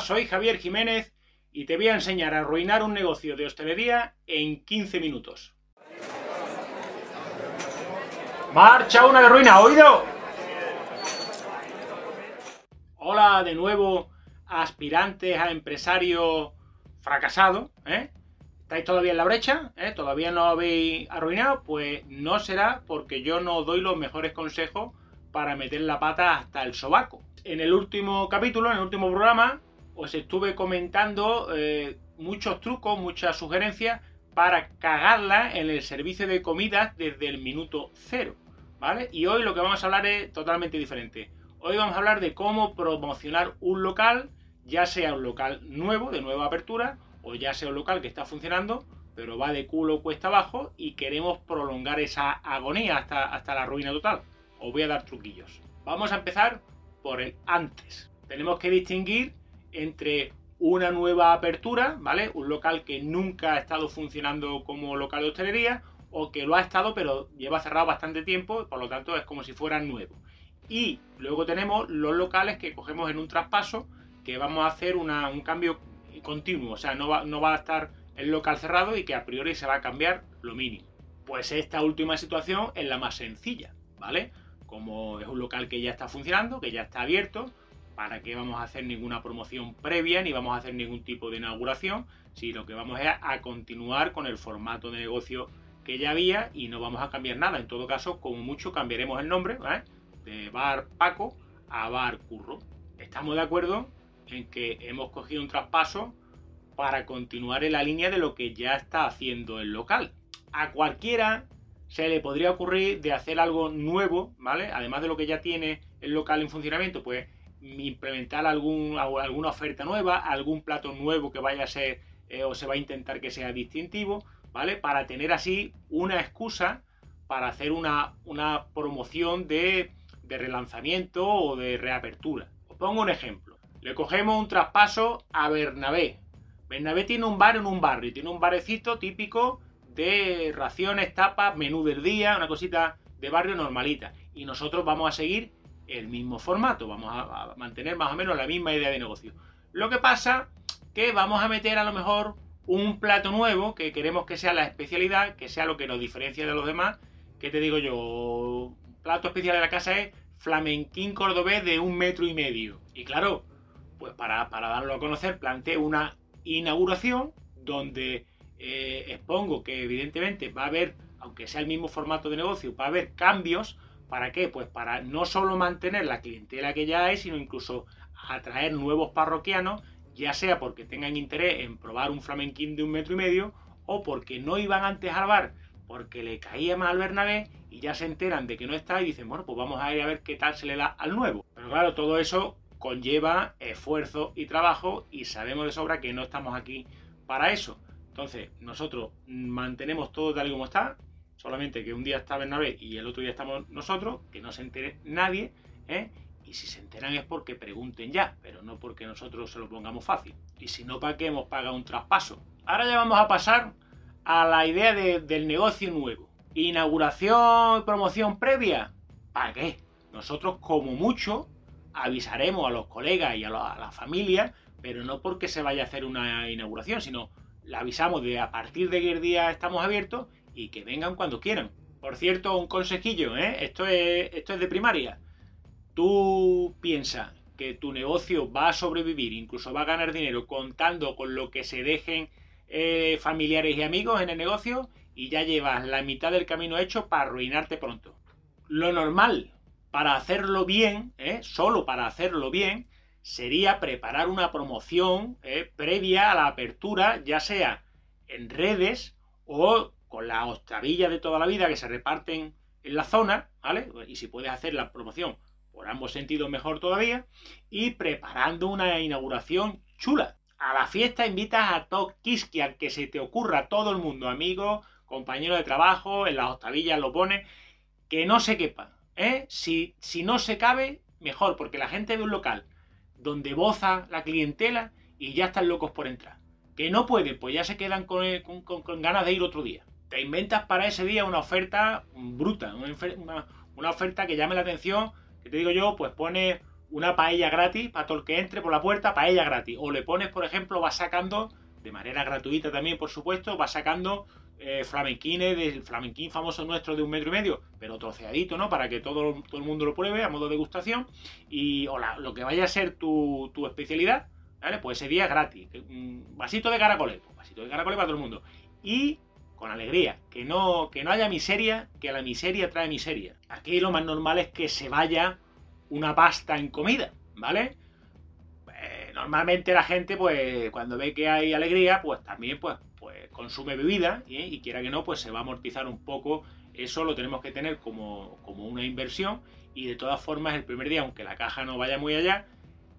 Soy Javier Jiménez y te voy a enseñar a arruinar un negocio de hostelería en 15 minutos. ¡Marcha una de ruina! ¿Oído? Hola de nuevo, aspirantes a empresario fracasado, ¿eh? ¿Estáis todavía en la brecha? ¿Eh? ¿Todavía no habéis arruinado? Pues no será porque yo no doy los mejores consejos para meter la pata hasta el sobaco. En el último capítulo, en el último programa, os estuve comentando eh, muchos trucos, muchas sugerencias para cagarla en el servicio de comidas desde el minuto cero. ¿Vale? Y hoy lo que vamos a hablar es totalmente diferente. Hoy vamos a hablar de cómo promocionar un local, ya sea un local nuevo, de nueva apertura, o ya sea un local que está funcionando, pero va de culo cuesta abajo y queremos prolongar esa agonía hasta, hasta la ruina total. Os voy a dar truquillos. Vamos a empezar por el antes. Tenemos que distinguir entre una nueva apertura, ¿vale? Un local que nunca ha estado funcionando como local de hostelería o que lo ha estado pero lleva cerrado bastante tiempo, por lo tanto es como si fuera nuevo. Y luego tenemos los locales que cogemos en un traspaso que vamos a hacer un cambio continuo, o sea, no va, no va a estar el local cerrado y que a priori se va a cambiar lo mínimo. Pues esta última situación es la más sencilla, ¿vale? Como es un local que ya está funcionando, que ya está abierto, ¿para qué vamos a hacer ninguna promoción previa ni vamos a hacer ningún tipo de inauguración? Si lo que vamos a continuar con el formato de negocio que ya había y no vamos a cambiar nada. En todo caso, como mucho cambiaremos el nombre de Bar Paco a Bar Curro. Estamos de acuerdo en que hemos cogido un traspaso para continuar en la línea de lo que ya está haciendo el local. A cualquiera se le podría ocurrir de hacer algo nuevo, ¿vale? Además de lo que ya tiene el local en funcionamiento, pues implementar algún, alguna oferta nueva, algún plato nuevo que vaya a ser eh, o se va a intentar que sea distintivo, ¿vale? Para tener así una excusa para hacer una, una promoción de, de relanzamiento o de reapertura. Os pongo un ejemplo. Le cogemos un traspaso a Bernabé. Bernabé tiene un bar en un barrio, tiene un barecito típico de raciones, tapas, menú del día, una cosita de barrio normalita. Y nosotros vamos a seguir el mismo formato, vamos a, mantener más o menos la misma idea de negocio. Lo que pasa que vamos a meter a lo mejor un plato nuevo que queremos que sea la especialidad, que sea lo que nos diferencia de los demás. ¿Qué te digo yo? Plato especial de la casa es flamenquín cordobés de un metro y medio. Y claro, pues para, para darlo a conocer, planteé una inauguración donde eh, expongo que evidentemente va a haber, aunque sea el mismo formato de negocio, va a haber cambios ¿Para qué? Pues para no solo mantener la clientela que ya hay, sino incluso atraer nuevos parroquianos, ya sea porque tengan interés en probar un flamenquín de un metro y medio o porque no iban antes al bar porque le caía mal al Bernabé y ya se enteran de que no está y dicen, bueno, pues vamos a ir a ver qué tal se le da al nuevo. Pero claro, todo eso conlleva esfuerzo y trabajo y sabemos de sobra que no estamos aquí para eso. Entonces, nosotros mantenemos todo tal y como está, Solamente que un día está Bernabé y el otro día estamos nosotros, que no se entere nadie, ¿eh? Y si se enteran es porque pregunten ya, pero no porque nosotros se lo pongamos fácil. Y si no, ¿para qué hemos pagado un traspaso? Ahora ya vamos a pasar a la idea del negocio nuevo. Inauguración y promoción previa. ¿Para qué? Nosotros como mucho avisaremos a los colegas y a la, familia, pero no porque se vaya a hacer una inauguración, sino la avisamos de a partir de qué día estamos abiertos y que vengan cuando quieran. Por cierto, un consejillo, ¿eh? esto, es, esto es de primaria. Tú piensas que tu negocio va a sobrevivir, incluso va a ganar dinero contando con lo que se dejen eh, familiares y amigos en el negocio y ya llevas la mitad del camino hecho para arruinarte pronto. Lo normal para hacerlo bien, ¿eh? solo para hacerlo bien, sería preparar una promoción ¿eh? previa a la apertura, ya sea en redes o con las ostravillas de toda la vida que se reparten en la zona, ¿vale? Y si puedes hacer la promoción por ambos sentidos, mejor todavía. Y preparando una inauguración chula. A la fiesta invitas a todo al que se te ocurra, todo el mundo, amigo, compañero de trabajo, en las ostravillas lo pone, que no se quepa, ¿eh? Si, si no se cabe, mejor, porque la gente ve un local donde boza la clientela y ya están locos por entrar. Que no pueden, pues ya se quedan con ganas de ir otro día te inventas para ese día una oferta bruta, una, oferta que llame la atención, que te digo yo, pues pone una paella gratis para todo el que entre por la puerta, paella gratis. O le pones, por ejemplo, vas sacando, de manera gratuita también, por supuesto, vas sacando eh, flamenquines del flamenquín famoso nuestro de un metro y medio, pero troceadito, ¿no? Para que todo, todo el mundo lo pruebe a modo de degustación. Y o lo que vaya a ser tu, tu especialidad, ¿vale? Pues ese día gratis. Un vasito de caracoles, pues vasito de caracoles para todo el mundo. Y con alegría, que no, que no haya miseria, que la miseria trae miseria. Aquí lo más normal es que se vaya una pasta en comida, ¿vale? Eh, normalmente la gente, pues, cuando ve que hay alegría, pues también, pues, pues consume bebida ¿eh? y quiera que no, pues se va a amortizar un poco. Eso lo tenemos que tener como, como una inversión y de todas formas el primer día, aunque la caja no vaya muy allá,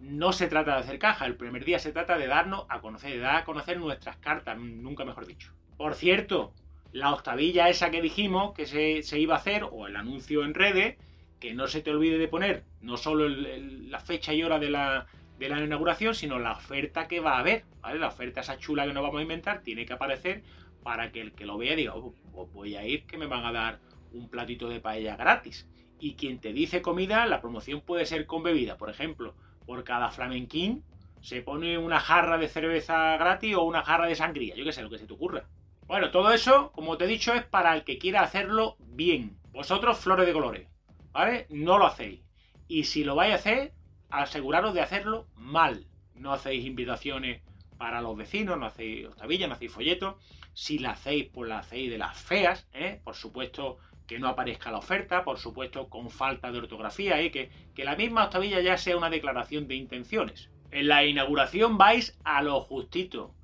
no se trata de hacer caja. El primer día se trata de darnos a conocer, de dar a conocer nuestras cartas, nunca mejor dicho. Por cierto, la octavilla esa que dijimos que se, se iba a hacer, o el anuncio en redes, que no se te olvide de poner no solo la fecha y hora de la, de la inauguración, sino la oferta que va a haber, ¿vale? La oferta esa chula que nos vamos a inventar tiene que aparecer para que el que lo vea diga, oh, pues voy a ir que me van a dar un platito de paella gratis. Y quien te dice comida, la promoción puede ser con bebida. Por ejemplo, por cada flamenquín se pone una jarra de cerveza gratis o una jarra de sangría. Yo qué sé, lo que se te ocurra. Bueno, todo eso, como te he dicho, es para el que quiera hacerlo bien. Vosotros, flores de colores. ¿vale? No lo hacéis. Y si lo vais a hacer, aseguraros de hacerlo mal. No hacéis invitaciones para los vecinos, no hacéis octavillas, no hacéis folletos. Si la hacéis, pues la hacéis de las feas, ¿eh? Por supuesto que no aparezca la oferta, por supuesto con falta de ortografía, ¿eh? que, que la misma octavilla ya sea una declaración de intenciones. En la inauguración vais a lo justito.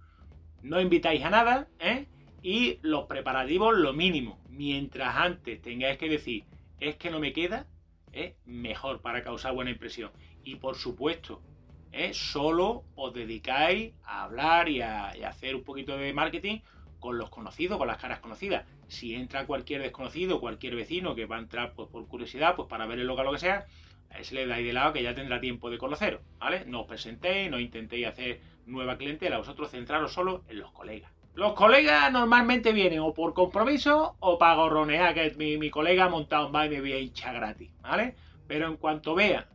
No invitáis a nada, ¿eh? Y los preparativos lo mínimo. Mientras antes tengáis que decir, es que no me queda, ¿eh? mejor para causar buena impresión. Y por supuesto, solo os dedicáis a hablar y a, hacer un poquito de marketing con los conocidos, con las caras conocidas. Si entra cualquier desconocido, cualquier vecino que va a entrar pues, por curiosidad, pues para ver el local o lo que sea, a ese le dais de lado que ya tendrá tiempo de conoceros, ¿vale? No os presentéis, no intentéis hacer nueva clientela, vosotros centraros solo en los colegas. Los colegas normalmente vienen o por compromiso o para gorronear, que mi, colega ha montado un baile y me gratis, ¿vale? Pero en cuanto vea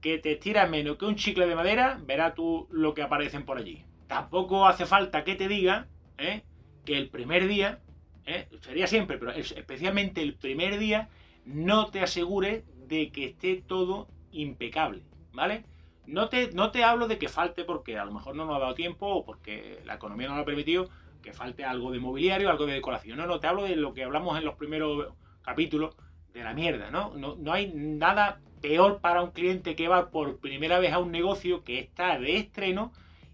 que te estiras menos que un chicle de madera, verás tú lo que aparecen por allí. Tampoco hace falta que te diga ¿eh? que el primer día, ¿eh? sería siempre, pero especialmente el primer día, no te asegure de que esté todo impecable, ¿vale? No te, no te hablo de que falte porque a lo mejor no nos ha dado tiempo o porque la economía no lo ha permitido, que falte algo de mobiliario, algo de decoración. No, no, te hablo de lo que hablamos en los primeros capítulos de la mierda, ¿no? No, hay nada peor para un cliente que va por primera vez a un negocio que está de estreno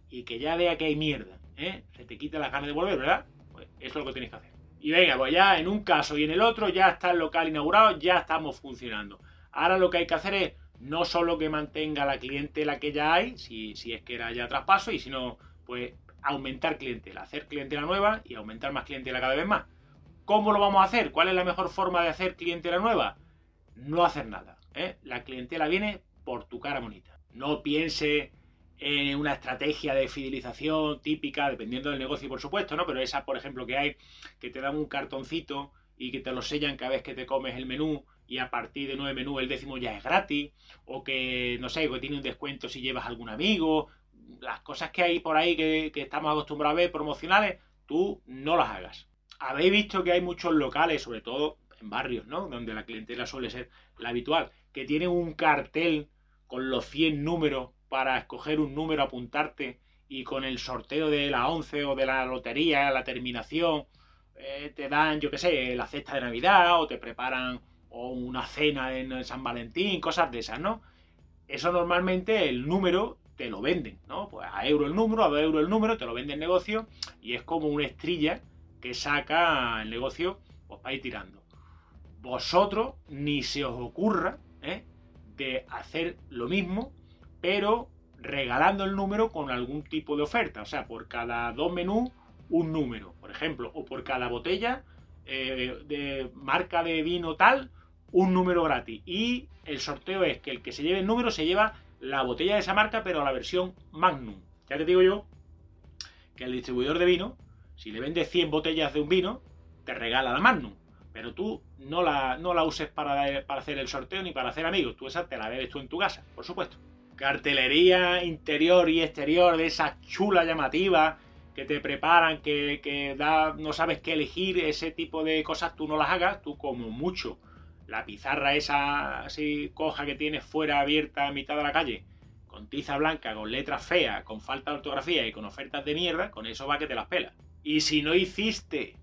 y que ya vea que hay mierda, ¿eh? Se te quita la ganas de volver, ¿verdad? Pues eso es lo que tienes que hacer. Y venga, pues ya en un caso y en el otro ya está el local inaugurado, ya estamos funcionando. Ahora lo que hay que hacer es no solo que mantenga la clientela que ya hay, si, si es que era ya traspaso, y si no, pues aumentar clientela, hacer clientela nueva y aumentar más clientela cada vez más. ¿Cómo lo vamos a hacer? ¿Cuál es la mejor forma de hacer clientela nueva? No hacer nada. ¿eh? La clientela viene por tu cara bonita. No piense en una estrategia de fidelización típica, dependiendo del negocio, por supuesto, ¿no? Pero esa, por ejemplo, que hay, que te dan un cartoncito y que te lo sellan cada vez que te comes el menú y a partir de nueve menú el décimo ya es gratis, o que, no sé, que tiene un descuento si llevas algún amigo, las cosas que hay por ahí que, estamos acostumbrados a ver promocionales, tú no las hagas. Habéis visto que hay muchos locales, sobre todo en barrios, ¿no? Donde la clientela suele ser la habitual, que tienen un cartel con los 100 números para escoger un número, apuntarte y con el sorteo de la 11 o de la lotería, la terminación, eh, te dan, yo qué sé, la cesta de Navidad o te preparan o una cena en San Valentín, cosas de esas, ¿no? Eso normalmente el número te lo venden, ¿no? Pues a euro el número, a dos euros el número, te lo vende el negocio y es como una estrella que saca el negocio pues para ir tirando. Vosotros ni se os ocurra ¿eh? de hacer lo mismo, pero regalando el número con algún tipo de oferta. O sea, por cada dos menús, un número, por ejemplo, o por cada botella eh, de marca de vino tal, un número gratis. Y el sorteo es que el que se lleve el número se lleva la botella de esa marca, pero la versión Magnum. Ya te digo yo que el distribuidor de vino, si le vende 100 botellas de un vino, te regala la Magnum. Pero tú no la, no la uses para, para hacer el sorteo ni para hacer amigos. Tú esa te la bebes tú en tu casa, por supuesto. cartelería interior y exterior de esas chulas llamativas que te preparan, que, da, no sabes qué elegir, ese tipo de cosas tú no las hagas, tú como mucho. La pizarra esa así coja que tienes fuera abierta a mitad de la calle, con tiza blanca, con letras feas, con falta de ortografía y con ofertas de mierda, con eso va que te las pelas. Y si no hiciste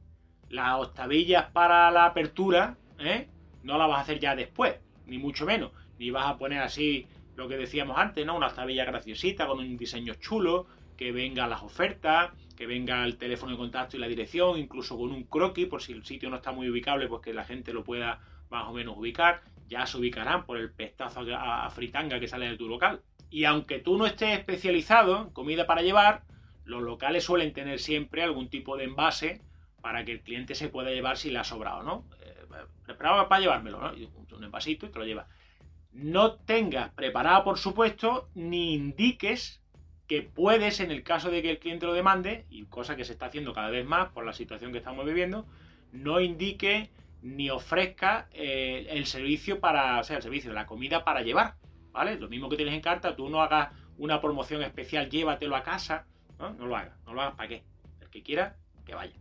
las octavillas para la apertura, ¿eh? no la vas a hacer ya después, ni mucho menos. Ni vas a poner así lo que decíamos antes, ¿no? Una octavilla graciosita con un diseño chulo, que venga las ofertas, que venga el teléfono de contacto y la dirección, incluso con un croquis, por si el sitio no está muy ubicable, pues que la gente lo pueda más o menos ubicar. Ya se ubicarán por el pestazo a fritanga que sale de tu local. Y aunque tú no estés especializado en comida para llevar, los locales suelen tener siempre algún tipo de envase para que el cliente se pueda llevar si le ha sobrado, ¿no? Eh, preparado para llevármelo, ¿no? Un envasito y te lo lleva. No tengas preparado, por supuesto, ni indiques que puedes, en el caso de que el cliente lo demande, y cosa que se está haciendo cada vez más por la situación que estamos viviendo, no indique ni ofrezca eh, el servicio para, o sea, el servicio, de la comida para llevar, ¿vale? Lo mismo que tienes en carta, tú no hagas una promoción especial, llévatelo a casa, ¿no? No lo hagas, no lo hagas para qué. El que quiera, que vaya.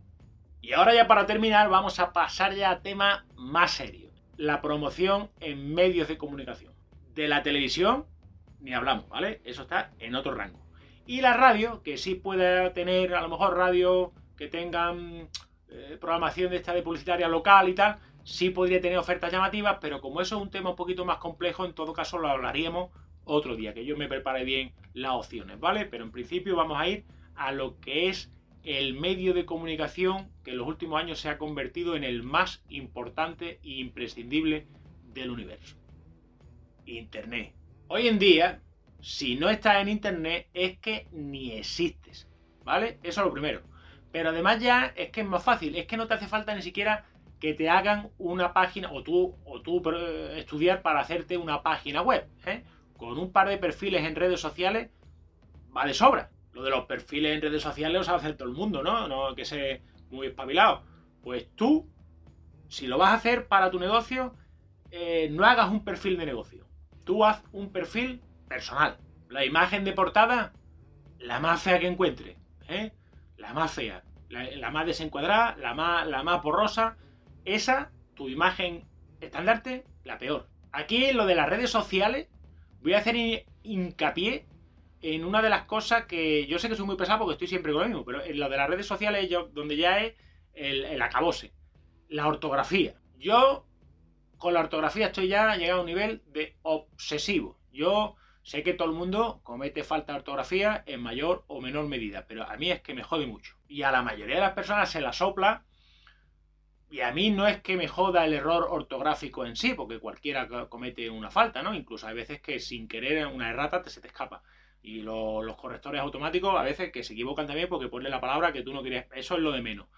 Y ahora ya para terminar, vamos a pasar ya a tema más serio. La promoción en medios de comunicación. De la televisión, ni hablamos, ¿vale? Eso está en otro rango. Y la radio, que sí puede tener a lo mejor radio que tengan eh, programación de esta de publicitaria local y tal, sí podría tener ofertas llamativas, pero como eso es un tema un poquito más complejo, en todo caso lo hablaríamos otro día, que yo me prepare bien las opciones, ¿vale? Pero en principio vamos a ir a lo que es el medio de comunicación que en los últimos años se ha convertido en el más importante e imprescindible del universo. Internet. Hoy en día, si no estás en Internet es que ni existes, ¿vale? Eso es lo primero. Pero además ya es que es más fácil, es que no te hace falta ni siquiera que te hagan una página o tú, o tú eh, estudiar para hacerte una página web. ¿eh? Con un par de perfiles en redes sociales va de sobra. Lo de los perfiles en redes sociales lo sabe hacer todo el mundo, ¿no? No que sea muy espabilado. Pues tú, si lo vas a hacer para tu negocio, eh, no hagas un perfil de negocio. Tú haz un perfil personal. La imagen de portada, la más fea que encuentre. ¿eh? La más fea. La, más desencuadrada, la más, la más. Esa, tu imagen estandarte, la peor. Aquí en lo de las redes sociales, voy a hacer hincapié en una de las cosas que yo sé que soy muy pesado porque estoy siempre con lo mismo, pero en lo de las redes sociales, yo, donde ya es el, el acabose, la ortografía. Yo con la ortografía estoy ya llegado a un nivel de obsesivo. Yo sé que todo el mundo comete falta de ortografía en mayor o menor medida, pero a mí es que me jode mucho. Y a la mayoría de las personas se la sopla. Y a mí no es que me joda el error ortográfico en sí, porque cualquiera comete una falta, ¿no? Incluso hay veces que sin querer una errata te se te escapa. Y los correctores automáticos a veces que se equivocan también porque ponen la palabra que tú no querías. Eso es lo de menos.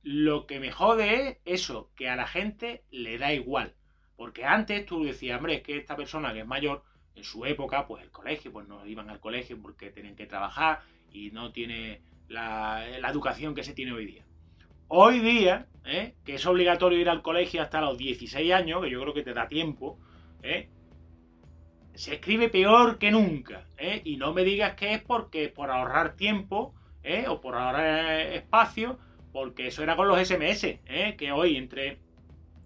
Lo que me jode es eso, que a la gente le da igual. Porque antes tú decías, hombre, es que esta persona que es mayor, en su época, pues el colegio, pues no iban al colegio porque tenían que trabajar y no tiene la, educación que se tiene hoy día. Hoy día, ¿eh? que es obligatorio ir al colegio hasta los 16 años, que yo creo que te da tiempo, ¿eh? se escribe peor que nunca. ¿eh? Y no me digas que es porque por ahorrar tiempo o por ahorrar espacio, porque eso era con los SMS, que hoy entre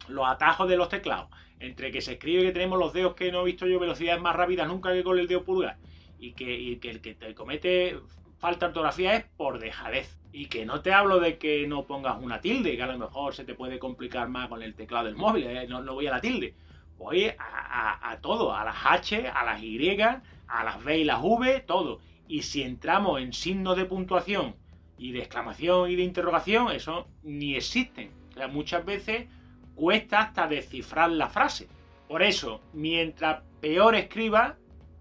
los atajos de los teclados, entre que se escribe que tenemos los dedos que no he visto yo velocidades más rápidas nunca que con el dedo pulgar, y que, que el que te comete falta ortografía es por dejadez. Y que no te hablo de que no pongas una tilde, que a lo mejor se te puede complicar más con el teclado del móvil, no, no voy a la tilde voy a, todo, a las H, a las Y, a las B y las V, todo. Y si entramos en signos de puntuación y de exclamación y de interrogación, eso ni existen. O sea, muchas veces cuesta hasta descifrar la frase. Por eso, mientras peor escriba,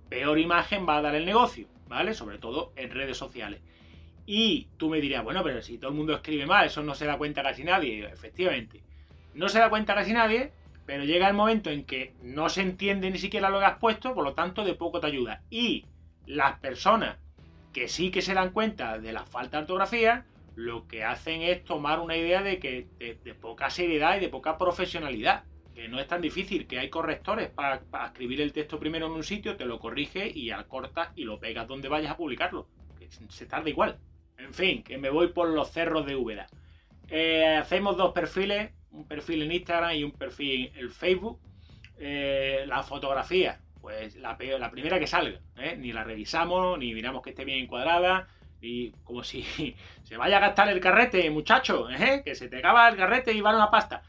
peor imagen va a dar el negocio, ¿vale? Sobre todo en redes sociales. Y tú me dirías, bueno, pero si todo el mundo escribe mal, eso no se da cuenta casi nadie. Efectivamente, no se da cuenta casi nadie pero llega el momento en que no se entiende ni siquiera lo que has puesto, por lo tanto de poco te ayuda. Y las personas que sí que se dan cuenta de la falta de ortografía, lo que hacen es tomar una idea de que de, poca seriedad y de poca profesionalidad. que no es tan difícil, que hay correctores para, escribir el texto primero en un sitio, te lo corrige y ya cortas y lo pegas donde vayas a publicarlo. Que se tarda igual. En fin, que me voy por los cerros de Úbeda. Eh, hacemos dos perfiles, un perfil en Instagram y un perfil en Facebook. Eh, la fotografía, pues la, la primera que salga, ¿eh? ni la revisamos, ni miramos que esté bien encuadrada, y como si se vaya a gastar el carrete, muchacho, ¿eh? que se te acaba el carrete y vale una pasta.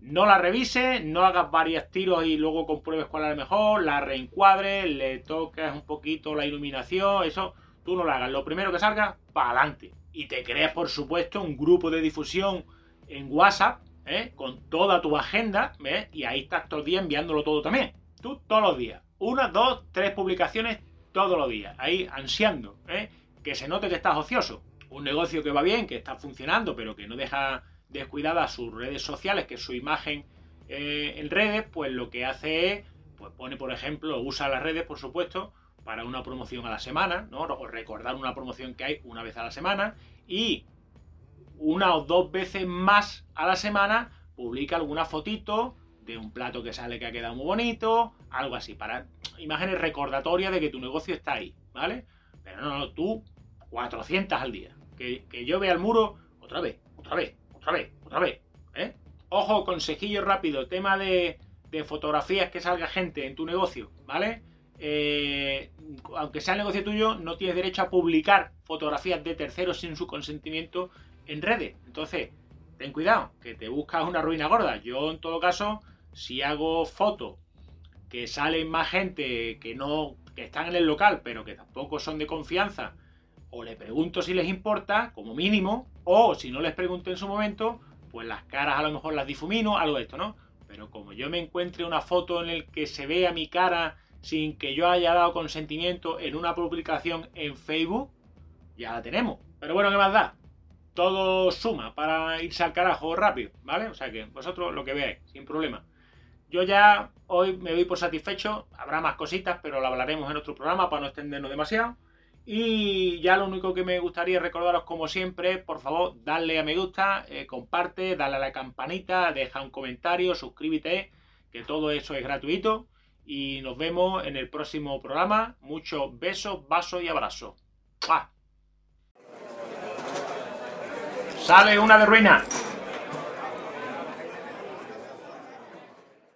No la revise, no hagas varios tiros y luego compruebes cuál es el mejor, la reencuadres, le toques un poquito la iluminación, eso tú no lo hagas. Lo primero que salga, para adelante. Y te creas, por supuesto, un grupo de difusión en WhatsApp, ¿eh? con toda tu agenda, ¿ves? y ahí estás todo el día enviándolo todo también. Tú todos los días. Una, dos, tres publicaciones todos los días. Ahí ansiando, ¿eh? Que se note que estás ocioso. Un negocio que va bien, que está funcionando, pero que no deja descuidada sus redes sociales, que su imagen eh, en redes, pues lo que hace es, pues pone, por ejemplo, usa las redes, por supuesto, para una promoción a la semana, ¿no? O recordar una promoción que hay una vez a la semana y una o dos veces más a la semana publica alguna fotito de un plato que sale que ha quedado muy bonito, algo así, para imágenes recordatorias de que tu negocio está ahí, ¿vale? Pero no, no, tú 400 al día. Que, yo vea el muro otra vez, otra vez, otra vez, otra vez. ¿eh? Ojo, consejillo rápido, tema de, fotografías que salga gente en tu negocio, ¿vale? Eh, aunque sea el negocio tuyo, no tienes derecho a publicar fotografías de terceros sin su consentimiento en redes. Entonces, ten cuidado, que te buscas una ruina gorda. Yo, en todo caso, si hago fotos que salen más gente que no que están en el local, pero que tampoco son de confianza, o le pregunto si les importa, como mínimo, o si no les pregunto en su momento, pues las caras a lo mejor las difumino, algo de esto, ¿no? Pero como yo me encuentre una foto en la que se vea mi cara sin que yo haya dado consentimiento en una publicación en Facebook, ya la tenemos. Pero bueno, ¿qué más da? Todo suma para irse al carajo rápido, ¿vale? O sea que vosotros lo que veáis, sin problema. Yo ya hoy me doy por satisfecho, habrá más cositas, pero lo hablaremos en otro programa para no extendernos demasiado. Y ya lo único que me gustaría recordaros, como siempre, por favor, darle a me gusta, eh, comparte, dale a la campanita, deja un comentario, suscríbete, que todo eso es gratuito. Y nos vemos en el próximo programa. Muchos besos, vasos y abrazos. Sale una de ruina.